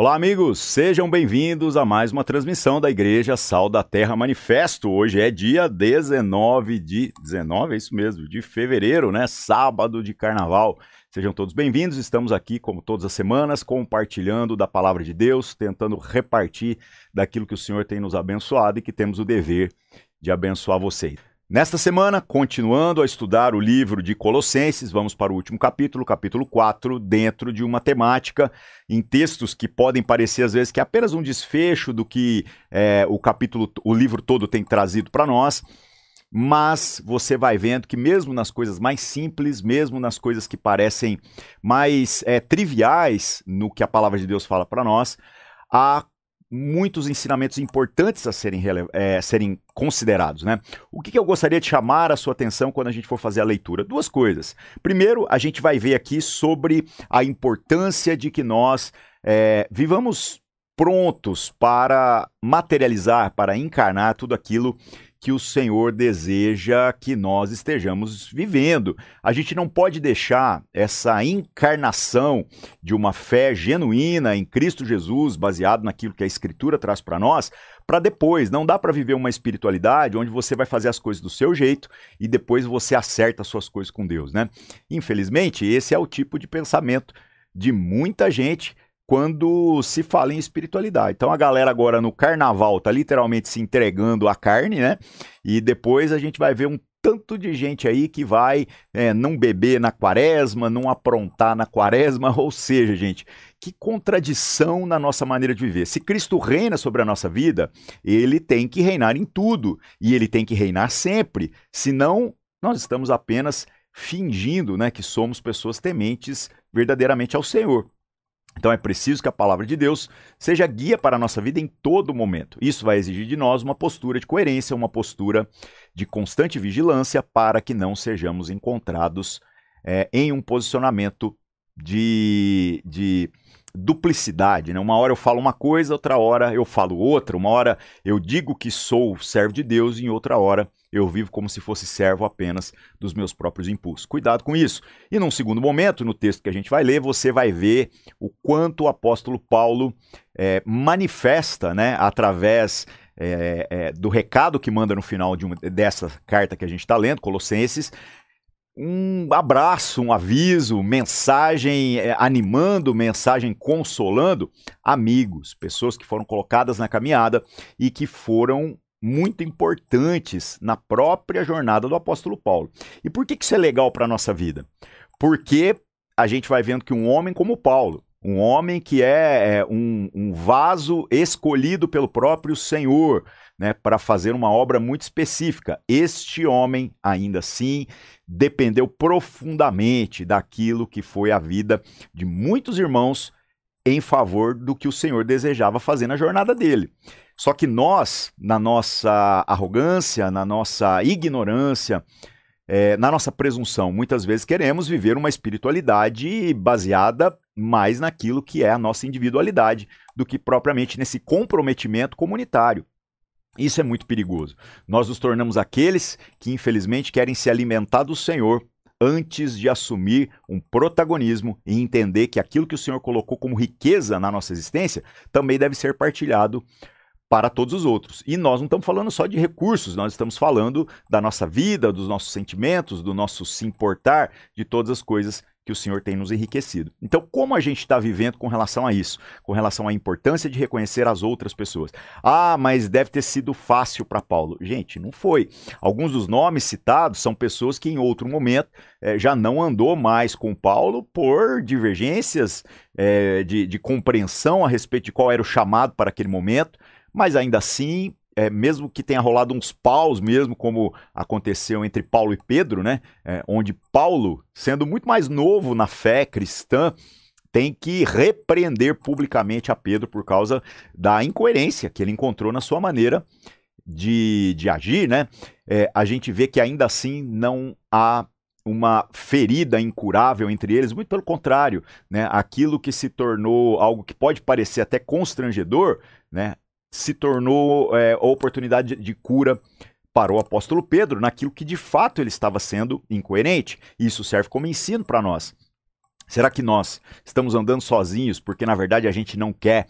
Olá, amigos, sejam bem-vindos a mais uma transmissão da Igreja Sal da Terra Manifesto. Hoje é dia 19 de 19, é isso mesmo, de fevereiro, né? Sábado de carnaval. Sejam todos bem-vindos. Estamos aqui, como todas as semanas, compartilhando da palavra de Deus, tentando repartir daquilo que o Senhor tem nos abençoado e que temos o dever de abençoar vocês. Nesta semana, continuando a estudar o livro de Colossenses, vamos para o último capítulo, capítulo 4, dentro de uma temática em textos que podem parecer às vezes que é apenas um desfecho do que é, o capítulo, o livro todo tem trazido para nós, mas você vai vendo que mesmo nas coisas mais simples, mesmo nas coisas que parecem mais é, triviais no que a palavra de Deus fala para nós, há muitos ensinamentos importantes a serem, é, serem considerados. Né? O que, que eu gostaria de chamar a sua atenção quando a gente for fazer a leitura? Duas coisas. Primeiro, a gente vai ver aqui sobre a importância de que nós é, vivamos prontos para materializar, para encarnar tudo aquilo que o Senhor deseja que nós estejamos vivendo. A gente não pode deixar essa encarnação de uma fé genuína em Cristo Jesus, baseado naquilo que a Escritura traz para nós, para depois. Não dá para viver uma espiritualidade onde você vai fazer as coisas do seu jeito e depois você acerta as suas coisas com Deus, né? Infelizmente, esse é o tipo de pensamento de muita gente quando se fala em espiritualidade. Então a galera agora no carnaval tá literalmente se entregando à carne, né? E depois a gente vai ver um tanto de gente aí que vai é, não beber na quaresma, não aprontar na quaresma, ou seja, gente, que contradição na nossa maneira de viver. Se Cristo reina sobre a nossa vida, ele tem que reinar em tudo e ele tem que reinar sempre, senão nós estamos apenas fingindo né, que somos pessoas tementes verdadeiramente ao Senhor. Então é preciso que a palavra de Deus seja guia para a nossa vida em todo momento. Isso vai exigir de nós uma postura de coerência, uma postura de constante vigilância para que não sejamos encontrados é, em um posicionamento de, de duplicidade. Né? Uma hora eu falo uma coisa, outra hora eu falo outra. Uma hora eu digo que sou servo de Deus, e em outra hora eu vivo como se fosse servo apenas dos meus próprios impulsos. Cuidado com isso. E num segundo momento, no texto que a gente vai ler, você vai ver o quanto o apóstolo Paulo é, manifesta, né, através é, é, do recado que manda no final de uma, dessa carta que a gente está lendo, Colossenses, um abraço, um aviso, mensagem é, animando, mensagem consolando amigos, pessoas que foram colocadas na caminhada e que foram muito importantes na própria jornada do apóstolo Paulo. E por que isso é legal para a nossa vida? Porque a gente vai vendo que um homem como Paulo, um homem que é, é um, um vaso escolhido pelo próprio Senhor, né, para fazer uma obra muito específica. Este homem, ainda assim, dependeu profundamente daquilo que foi a vida de muitos irmãos em favor do que o Senhor desejava fazer na jornada dele. Só que nós, na nossa arrogância, na nossa ignorância, é, na nossa presunção, muitas vezes queremos viver uma espiritualidade baseada mais naquilo que é a nossa individualidade do que propriamente nesse comprometimento comunitário. Isso é muito perigoso. Nós nos tornamos aqueles que, infelizmente, querem se alimentar do Senhor antes de assumir um protagonismo e entender que aquilo que o Senhor colocou como riqueza na nossa existência também deve ser partilhado para todos os outros. E nós não estamos falando só de recursos, nós estamos falando da nossa vida, dos nossos sentimentos, do nosso se importar, de todas as coisas que o Senhor tem nos enriquecido. Então, como a gente está vivendo com relação a isso? Com relação à importância de reconhecer as outras pessoas. Ah, mas deve ter sido fácil para Paulo. Gente, não foi. Alguns dos nomes citados são pessoas que em outro momento eh, já não andou mais com Paulo por divergências eh, de, de compreensão a respeito de qual era o chamado para aquele momento mas ainda assim, é, mesmo que tenha rolado uns paus mesmo, como aconteceu entre Paulo e Pedro, né? É, onde Paulo, sendo muito mais novo na fé cristã, tem que repreender publicamente a Pedro por causa da incoerência que ele encontrou na sua maneira de, de agir, né? É, a gente vê que ainda assim não há uma ferida incurável entre eles, muito pelo contrário, né? Aquilo que se tornou algo que pode parecer até constrangedor, né? Se tornou é, a oportunidade de cura para o apóstolo Pedro naquilo que de fato ele estava sendo incoerente. Isso serve como ensino para nós. Será que nós estamos andando sozinhos porque na verdade a gente não quer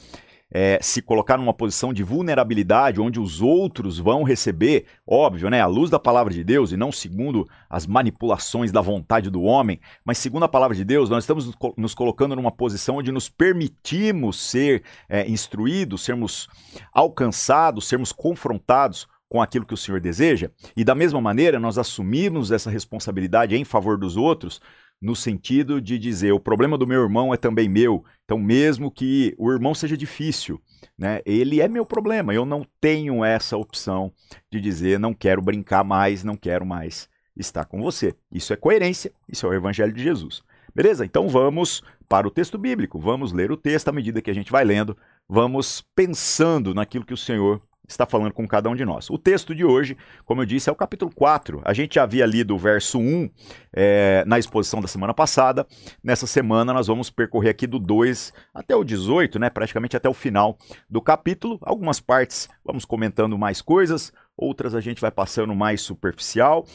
é, se colocar numa posição de vulnerabilidade, onde os outros vão receber, óbvio, né, a luz da palavra de Deus, e não segundo as manipulações da vontade do homem, mas segundo a palavra de Deus, nós estamos nos colocando numa posição onde nos permitimos ser é, instruídos, sermos alcançados, sermos confrontados com aquilo que o Senhor deseja, e da mesma maneira nós assumimos essa responsabilidade em favor dos outros, no sentido de dizer o problema do meu irmão é também meu. Então, mesmo que o irmão seja difícil, né, ele é meu problema. Eu não tenho essa opção de dizer não quero brincar mais, não quero mais estar com você. Isso é coerência, isso é o evangelho de Jesus. Beleza? Então vamos para o texto bíblico. Vamos ler o texto à medida que a gente vai lendo, vamos pensando naquilo que o Senhor está falando com cada um de nós. O texto de hoje, como eu disse, é o capítulo 4. A gente já havia lido o verso 1 é, na exposição da semana passada. Nessa semana nós vamos percorrer aqui do 2 até o 18, né, praticamente até o final do capítulo. Algumas partes vamos comentando mais coisas, outras a gente vai passando mais superficial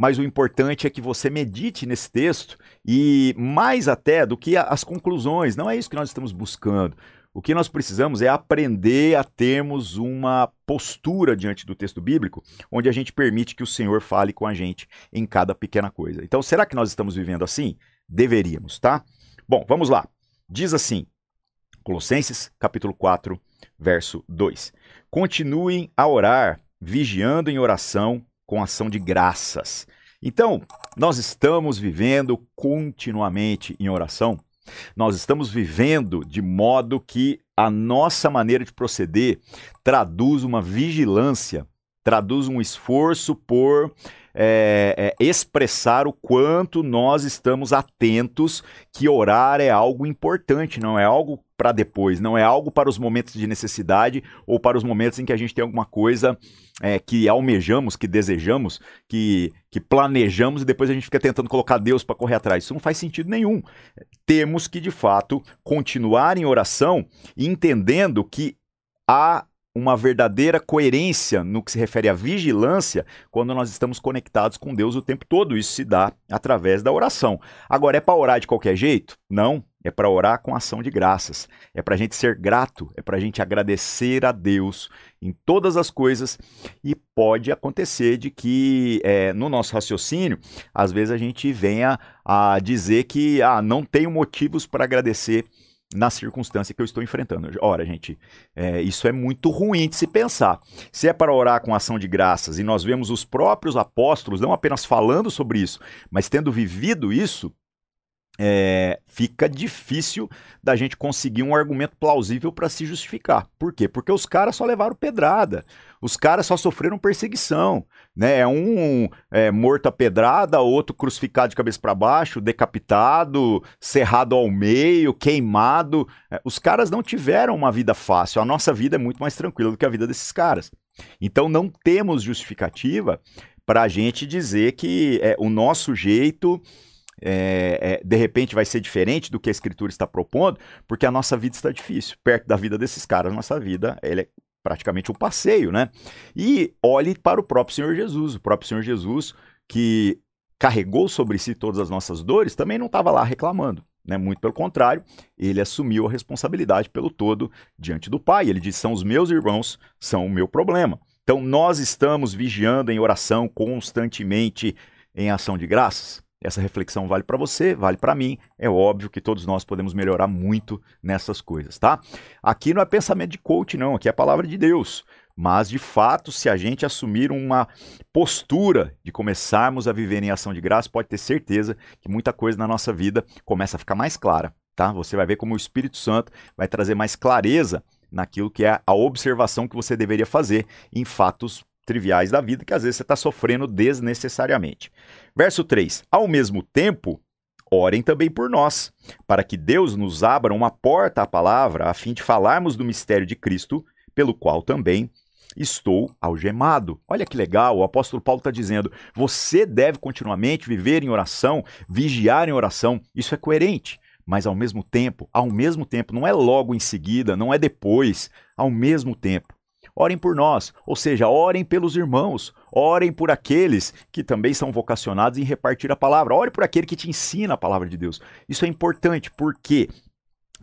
mas o importante é que você medite nesse texto e mais até do que as conclusões. Não é isso que nós estamos buscando. O que nós precisamos é aprender a termos uma postura diante do texto bíblico, onde a gente permite que o Senhor fale com a gente em cada pequena coisa. Então, será que nós estamos vivendo assim? Deveríamos, tá? Bom, vamos lá. Diz assim, Colossenses, capítulo 4, verso 2. Continuem a orar, vigiando em oração com ação de graças. Então, nós estamos vivendo continuamente em oração nós estamos vivendo de modo que a nossa maneira de proceder traduz uma vigilância, traduz um esforço por é, é, expressar o quanto nós estamos atentos que orar é algo importante, não é algo para depois, não é algo para os momentos de necessidade ou para os momentos em que a gente tem alguma coisa é, que almejamos, que desejamos, que, que planejamos e depois a gente fica tentando colocar Deus para correr atrás. Isso não faz sentido nenhum. Temos que, de fato, continuar em oração, entendendo que há uma verdadeira coerência no que se refere à vigilância quando nós estamos conectados com Deus o tempo todo. Isso se dá através da oração. Agora, é para orar de qualquer jeito? Não. É para orar com ação de graças. É para a gente ser grato. É para a gente agradecer a Deus em todas as coisas. E pode acontecer de que é, no nosso raciocínio, às vezes a gente venha a dizer que ah, não tenho motivos para agradecer na circunstância que eu estou enfrentando. Ora, gente, é, isso é muito ruim de se pensar. Se é para orar com ação de graças e nós vemos os próprios apóstolos não apenas falando sobre isso, mas tendo vivido isso, é, fica difícil da gente conseguir um argumento plausível para se justificar. Por quê? Porque os caras só levaram pedrada, os caras só sofreram perseguição. Né? É um é, morto a pedrada, outro crucificado de cabeça para baixo, decapitado, cerrado ao meio, queimado. É, os caras não tiveram uma vida fácil. A nossa vida é muito mais tranquila do que a vida desses caras. Então não temos justificativa para a gente dizer que é, o nosso jeito é, é, de repente vai ser diferente do que a escritura está propondo, porque a nossa vida está difícil. Perto da vida desses caras, nossa vida ela é praticamente um passeio, né? E olhe para o próprio Senhor Jesus. O próprio Senhor Jesus, que carregou sobre si todas as nossas dores, também não estava lá reclamando. Né? Muito pelo contrário, ele assumiu a responsabilidade pelo todo diante do Pai. Ele disse: são os meus irmãos, são o meu problema. Então nós estamos vigiando em oração constantemente em ação de graças. Essa reflexão vale para você, vale para mim. É óbvio que todos nós podemos melhorar muito nessas coisas, tá? Aqui não é pensamento de coach, não. Aqui é a palavra de Deus. Mas, de fato, se a gente assumir uma postura de começarmos a viver em ação de graça, pode ter certeza que muita coisa na nossa vida começa a ficar mais clara, tá? Você vai ver como o Espírito Santo vai trazer mais clareza naquilo que é a observação que você deveria fazer em fatos triviais da vida que às vezes você está sofrendo desnecessariamente. Verso 3: Ao mesmo tempo, orem também por nós, para que Deus nos abra uma porta à palavra, a fim de falarmos do mistério de Cristo, pelo qual também estou algemado. Olha que legal, o apóstolo Paulo está dizendo: você deve continuamente viver em oração, vigiar em oração. Isso é coerente. Mas ao mesmo tempo, ao mesmo tempo, não é logo em seguida, não é depois, ao mesmo tempo orem por nós. Ou seja, orem pelos irmãos, orem por aqueles que também são vocacionados em repartir a palavra, ore por aquele que te ensina a palavra de Deus. Isso é importante porque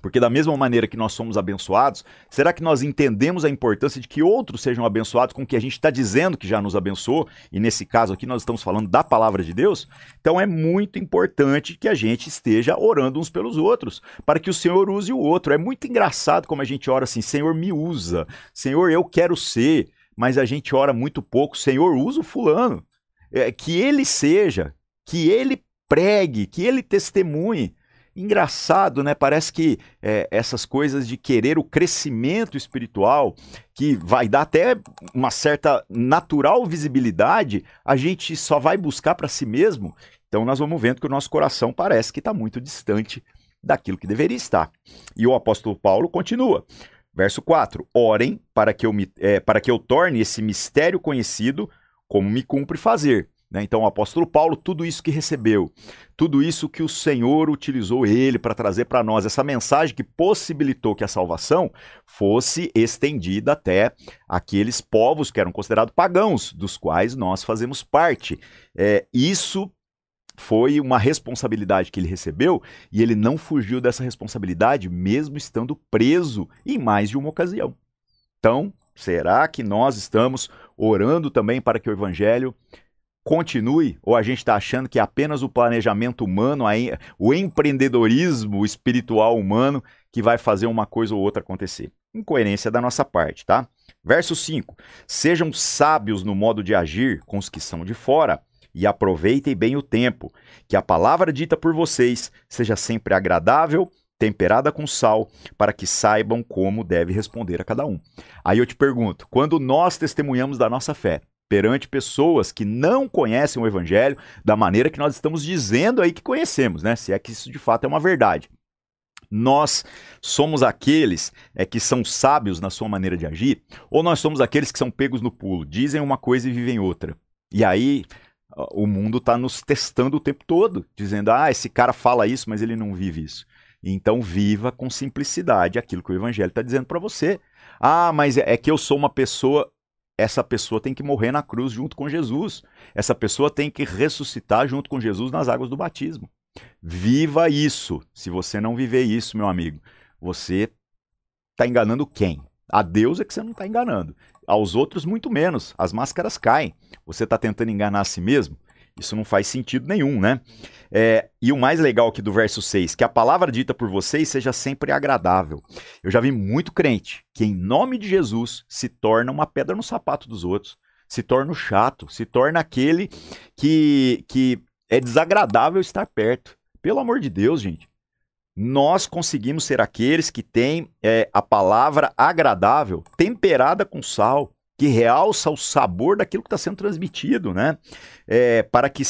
porque, da mesma maneira que nós somos abençoados, será que nós entendemos a importância de que outros sejam abençoados com o que a gente está dizendo que já nos abençoou? E nesse caso aqui, nós estamos falando da palavra de Deus. Então, é muito importante que a gente esteja orando uns pelos outros, para que o Senhor use o outro. É muito engraçado como a gente ora assim: Senhor, me usa. Senhor, eu quero ser. Mas a gente ora muito pouco: Senhor, usa o fulano. É, que ele seja, que ele pregue, que ele testemunhe. Engraçado, né? Parece que é, essas coisas de querer o crescimento espiritual, que vai dar até uma certa natural visibilidade, a gente só vai buscar para si mesmo. Então nós vamos vendo que o nosso coração parece que está muito distante daquilo que deveria estar. E o apóstolo Paulo continua. Verso 4: Orem para que eu, me, é, para que eu torne esse mistério conhecido, como me cumpre fazer. Né? Então, o apóstolo Paulo, tudo isso que recebeu, tudo isso que o Senhor utilizou ele para trazer para nós, essa mensagem que possibilitou que a salvação fosse estendida até aqueles povos que eram considerados pagãos, dos quais nós fazemos parte. É, isso foi uma responsabilidade que ele recebeu e ele não fugiu dessa responsabilidade, mesmo estando preso em mais de uma ocasião. Então, será que nós estamos orando também para que o evangelho continue ou a gente está achando que é apenas o planejamento humano, o empreendedorismo espiritual humano que vai fazer uma coisa ou outra acontecer? Incoerência da nossa parte, tá? Verso 5: Sejam sábios no modo de agir com os que são de fora e aproveitem bem o tempo, que a palavra dita por vocês seja sempre agradável, temperada com sal, para que saibam como deve responder a cada um. Aí eu te pergunto, quando nós testemunhamos da nossa fé, perante pessoas que não conhecem o evangelho da maneira que nós estamos dizendo aí que conhecemos, né? Se é que isso de fato é uma verdade. Nós somos aqueles é, que são sábios na sua maneira de agir, ou nós somos aqueles que são pegos no pulo, dizem uma coisa e vivem outra. E aí o mundo está nos testando o tempo todo, dizendo: ah, esse cara fala isso, mas ele não vive isso. Então viva com simplicidade aquilo que o evangelho está dizendo para você. Ah, mas é que eu sou uma pessoa essa pessoa tem que morrer na cruz junto com Jesus. Essa pessoa tem que ressuscitar junto com Jesus nas águas do batismo. Viva isso. Se você não viver isso, meu amigo, você está enganando quem? A Deus é que você não está enganando. Aos outros, muito menos. As máscaras caem. Você está tentando enganar a si mesmo? Isso não faz sentido nenhum, né? É, e o mais legal aqui do verso 6, que a palavra dita por vocês seja sempre agradável. Eu já vi muito crente que, em nome de Jesus, se torna uma pedra no sapato dos outros, se torna o chato, se torna aquele que, que é desagradável estar perto. Pelo amor de Deus, gente. Nós conseguimos ser aqueles que têm é, a palavra agradável, temperada com sal que realça o sabor daquilo que está sendo transmitido, né? É, para, que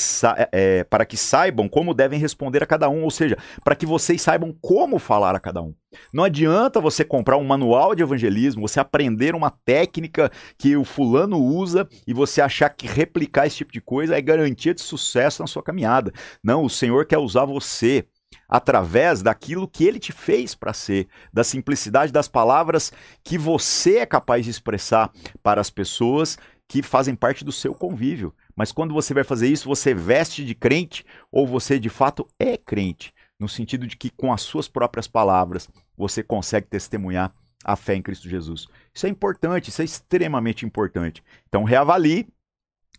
é, para que saibam como devem responder a cada um, ou seja, para que vocês saibam como falar a cada um. Não adianta você comprar um manual de evangelismo, você aprender uma técnica que o fulano usa e você achar que replicar esse tipo de coisa é garantia de sucesso na sua caminhada. Não, o Senhor quer usar você através daquilo que ele te fez para ser, da simplicidade das palavras que você é capaz de expressar para as pessoas que fazem parte do seu convívio. Mas quando você vai fazer isso, você veste de crente ou você de fato é crente, no sentido de que com as suas próprias palavras você consegue testemunhar a fé em Cristo Jesus. Isso é importante, isso é extremamente importante. Então reavalie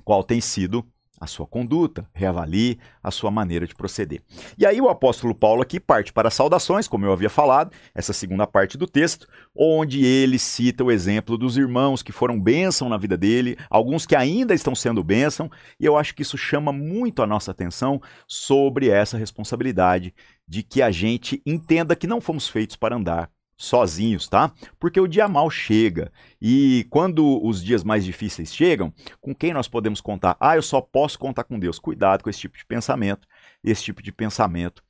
qual tem sido a sua conduta, reavalie a sua maneira de proceder. E aí o apóstolo Paulo aqui parte para saudações, como eu havia falado, essa segunda parte do texto, onde ele cita o exemplo dos irmãos que foram bênção na vida dele, alguns que ainda estão sendo bênção, e eu acho que isso chama muito a nossa atenção sobre essa responsabilidade de que a gente entenda que não fomos feitos para andar sozinhos, tá? Porque o dia mal chega. E quando os dias mais difíceis chegam, com quem nós podemos contar? Ah, eu só posso contar com Deus. Cuidado com esse tipo de pensamento. Esse tipo de pensamento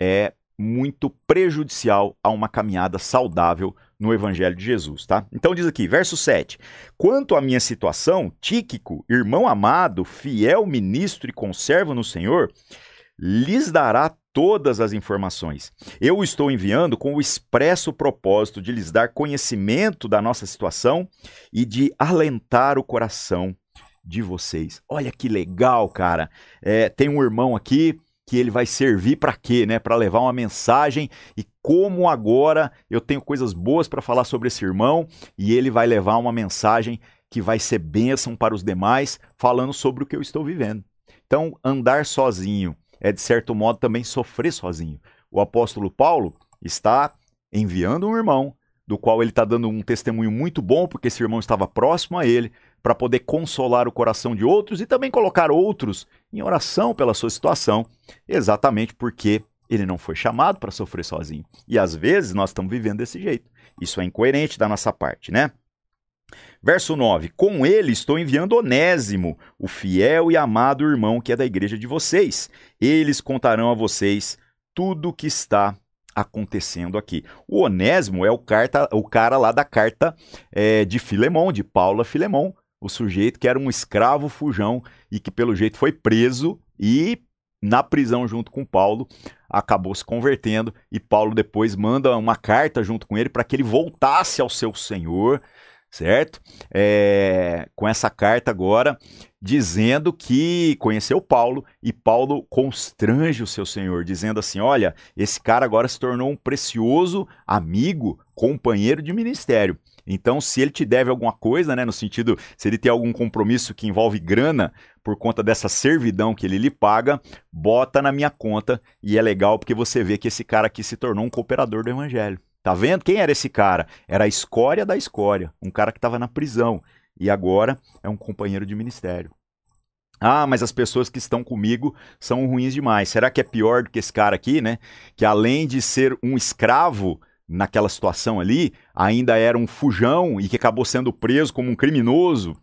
é muito prejudicial a uma caminhada saudável no Evangelho de Jesus, tá? Então diz aqui, verso 7. Quanto à minha situação, Tíquico, irmão amado, fiel ministro e conservo no Senhor, lhes dará todas as informações. Eu o estou enviando com o expresso propósito de lhes dar conhecimento da nossa situação e de alentar o coração de vocês. Olha que legal, cara. É, tem um irmão aqui que ele vai servir para quê, né? Para levar uma mensagem e como agora eu tenho coisas boas para falar sobre esse irmão e ele vai levar uma mensagem que vai ser bênção para os demais, falando sobre o que eu estou vivendo. Então, andar sozinho é de certo modo também sofrer sozinho. O apóstolo Paulo está enviando um irmão do qual ele está dando um testemunho muito bom, porque esse irmão estava próximo a ele, para poder consolar o coração de outros e também colocar outros em oração pela sua situação, exatamente porque ele não foi chamado para sofrer sozinho. E às vezes nós estamos vivendo desse jeito. Isso é incoerente da nossa parte, né? Verso 9: Com ele estou enviando Onésimo, o fiel e amado irmão que é da igreja de vocês. Eles contarão a vocês tudo o que está acontecendo aqui. O Onésimo é o, carta, o cara lá da carta é, de Filemão, de Paula Filemão, o sujeito que era um escravo fujão e que pelo jeito foi preso e na prisão junto com Paulo acabou se convertendo e Paulo depois manda uma carta junto com ele para que ele voltasse ao seu Senhor, certo? É, com essa carta agora dizendo que conheceu Paulo e Paulo constrange o seu senhor, dizendo assim: Olha, esse cara agora se tornou um precioso amigo, companheiro de ministério. Então, se ele te deve alguma coisa, né, no sentido, se ele tem algum compromisso que envolve grana por conta dessa servidão que ele lhe paga, bota na minha conta e é legal porque você vê que esse cara aqui se tornou um cooperador do evangelho. Tá vendo? Quem era esse cara? Era a escória da escória, um cara que estava na prisão e agora é um companheiro de ministério. Ah, mas as pessoas que estão comigo são ruins demais. Será que é pior do que esse cara aqui, né? Que além de ser um escravo, naquela situação ali, ainda era um fujão e que acabou sendo preso como um criminoso,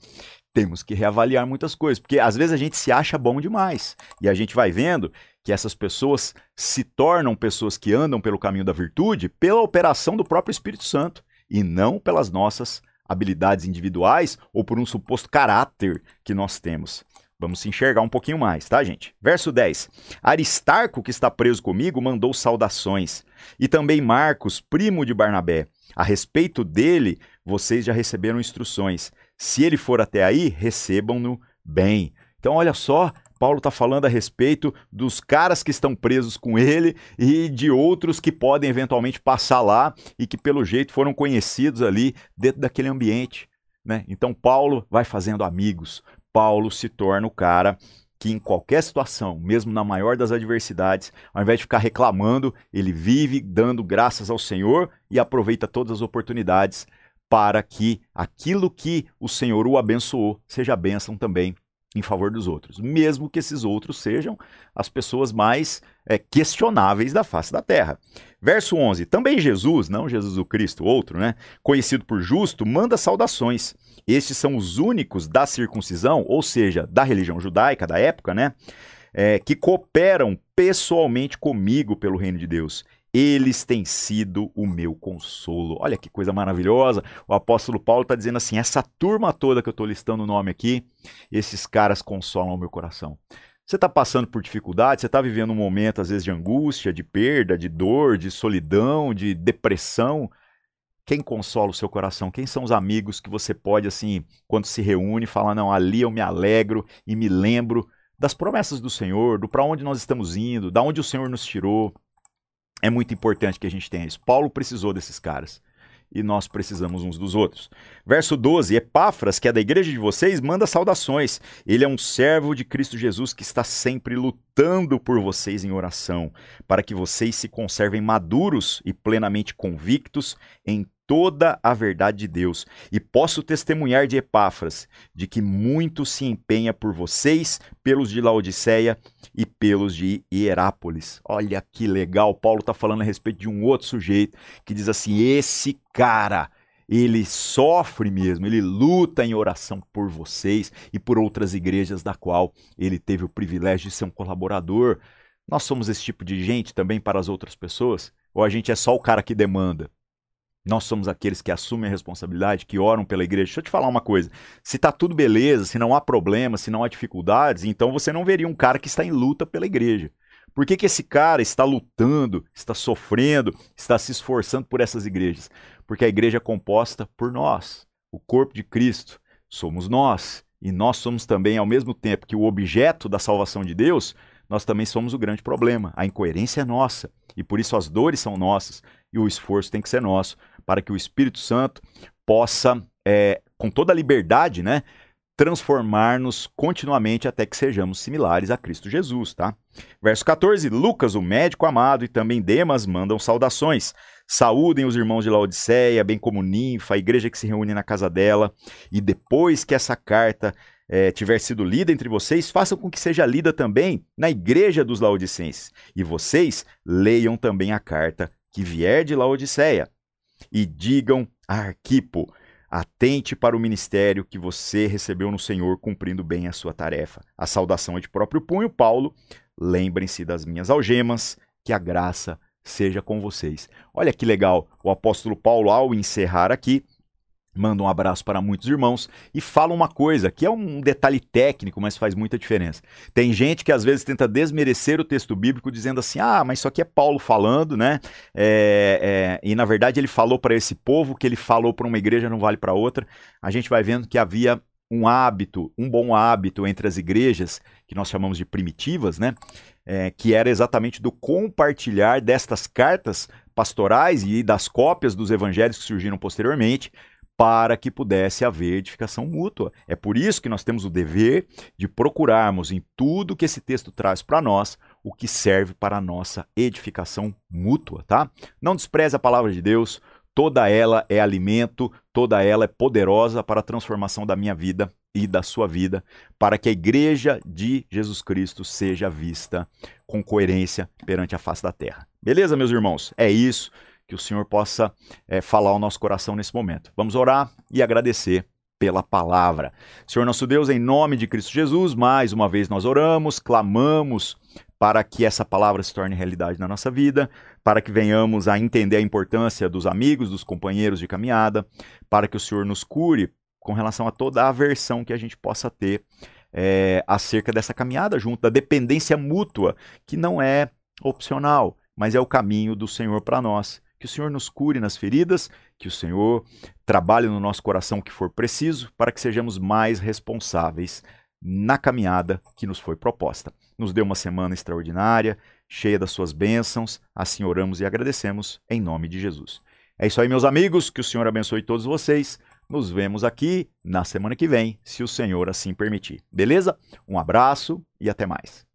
temos que reavaliar muitas coisas, porque às vezes a gente se acha bom demais e a gente vai vendo que essas pessoas se tornam pessoas que andam pelo caminho da virtude pela operação do próprio Espírito Santo e não pelas nossas habilidades individuais ou por um suposto caráter que nós temos. Vamos se enxergar um pouquinho mais, tá, gente? Verso 10. Aristarco, que está preso comigo, mandou saudações. E também Marcos, primo de Barnabé. A respeito dele, vocês já receberam instruções. Se ele for até aí, recebam-no bem. Então, olha só, Paulo está falando a respeito dos caras que estão presos com ele e de outros que podem eventualmente passar lá e que, pelo jeito, foram conhecidos ali dentro daquele ambiente. Né? Então, Paulo vai fazendo amigos. Paulo se torna o cara que em qualquer situação, mesmo na maior das adversidades, ao invés de ficar reclamando, ele vive dando graças ao Senhor e aproveita todas as oportunidades para que aquilo que o Senhor o abençoou seja bênção também em favor dos outros, mesmo que esses outros sejam as pessoas mais é, questionáveis da face da terra. Verso 11: Também Jesus, não Jesus o Cristo, outro, né, conhecido por justo, manda saudações. Estes são os únicos da circuncisão, ou seja, da religião judaica da época, né, é, que cooperam pessoalmente comigo pelo reino de Deus. Eles têm sido o meu consolo. Olha que coisa maravilhosa. O apóstolo Paulo está dizendo assim: essa turma toda que eu estou listando o nome aqui, esses caras consolam o meu coração. Você está passando por dificuldade, você está vivendo um momento, às vezes, de angústia, de perda, de dor, de solidão, de depressão. Quem consola o seu coração? Quem são os amigos que você pode, assim, quando se reúne, falar: não, ali eu me alegro e me lembro das promessas do Senhor, do para onde nós estamos indo, da onde o Senhor nos tirou. É muito importante que a gente tenha isso. Paulo precisou desses caras e nós precisamos uns dos outros. Verso 12: Epáfras, que é da igreja de vocês, manda saudações. Ele é um servo de Cristo Jesus que está sempre lutando por vocês em oração, para que vocês se conservem maduros e plenamente convictos em toda a verdade de Deus. E posso testemunhar de Epáfras de que muito se empenha por vocês, pelos de Laodiceia e pelos de Hierápolis. Olha que legal, Paulo está falando a respeito de um outro sujeito que diz assim: esse cara. Ele sofre mesmo, ele luta em oração por vocês e por outras igrejas da qual ele teve o privilégio de ser um colaborador. Nós somos esse tipo de gente também para as outras pessoas? Ou a gente é só o cara que demanda? Nós somos aqueles que assumem a responsabilidade, que oram pela igreja. Deixa eu te falar uma coisa: se está tudo beleza, se não há problemas, se não há dificuldades, então você não veria um cara que está em luta pela igreja. Por que, que esse cara está lutando, está sofrendo, está se esforçando por essas igrejas? Porque a igreja é composta por nós, o corpo de Cristo, somos nós. E nós somos também, ao mesmo tempo que o objeto da salvação de Deus, nós também somos o grande problema. A incoerência é nossa. E por isso as dores são nossas e o esforço tem que ser nosso, para que o Espírito Santo possa, é, com toda a liberdade, né, transformar-nos continuamente até que sejamos similares a Cristo Jesus, tá? Verso 14, Lucas, o médico amado, e também Demas mandam saudações. Saúdem os irmãos de Laodiceia, bem como Ninfa, a igreja que se reúne na casa dela, e depois que essa carta é, tiver sido lida entre vocês, façam com que seja lida também na igreja dos Laodicenses. E vocês leiam também a carta que vier de Laodiceia. E digam a Arquipo, Atente para o ministério que você recebeu no Senhor, cumprindo bem a sua tarefa. A saudação é de próprio punho, Paulo. Lembrem-se das minhas algemas, que a graça seja com vocês. Olha que legal, o apóstolo Paulo, ao encerrar aqui, manda um abraço para muitos irmãos e fala uma coisa que é um detalhe técnico, mas faz muita diferença. Tem gente que às vezes tenta desmerecer o texto bíblico dizendo assim: ah, mas isso aqui é Paulo falando, né? É, é, e na verdade ele falou para esse povo que ele falou para uma igreja não vale para outra. A gente vai vendo que havia um hábito, um bom hábito entre as igrejas, que nós chamamos de primitivas, né? É, que era exatamente do compartilhar destas cartas pastorais e das cópias dos evangelhos que surgiram posteriormente para que pudesse haver edificação mútua. É por isso que nós temos o dever de procurarmos em tudo que esse texto traz para nós o que serve para a nossa edificação mútua, tá? Não despreze a palavra de Deus, toda ela é alimento, toda ela é poderosa para a transformação da minha vida e da sua vida, para que a igreja de Jesus Cristo seja vista com coerência perante a face da terra. Beleza, meus irmãos? É isso que o Senhor possa é, falar ao nosso coração nesse momento. Vamos orar e agradecer pela palavra. Senhor nosso Deus, em nome de Cristo Jesus, mais uma vez nós oramos, clamamos para que essa palavra se torne realidade na nossa vida, para que venhamos a entender a importância dos amigos, dos companheiros de caminhada, para que o Senhor nos cure com relação a toda a aversão que a gente possa ter é, acerca dessa caminhada junto, da dependência mútua, que não é opcional, mas é o caminho do Senhor para nós que o Senhor nos cure nas feridas, que o Senhor trabalhe no nosso coração o que for preciso, para que sejamos mais responsáveis na caminhada que nos foi proposta. Nos dê uma semana extraordinária, cheia das suas bênçãos. Assim oramos e agradecemos em nome de Jesus. É isso aí, meus amigos. Que o Senhor abençoe todos vocês. Nos vemos aqui na semana que vem, se o Senhor assim permitir. Beleza? Um abraço e até mais.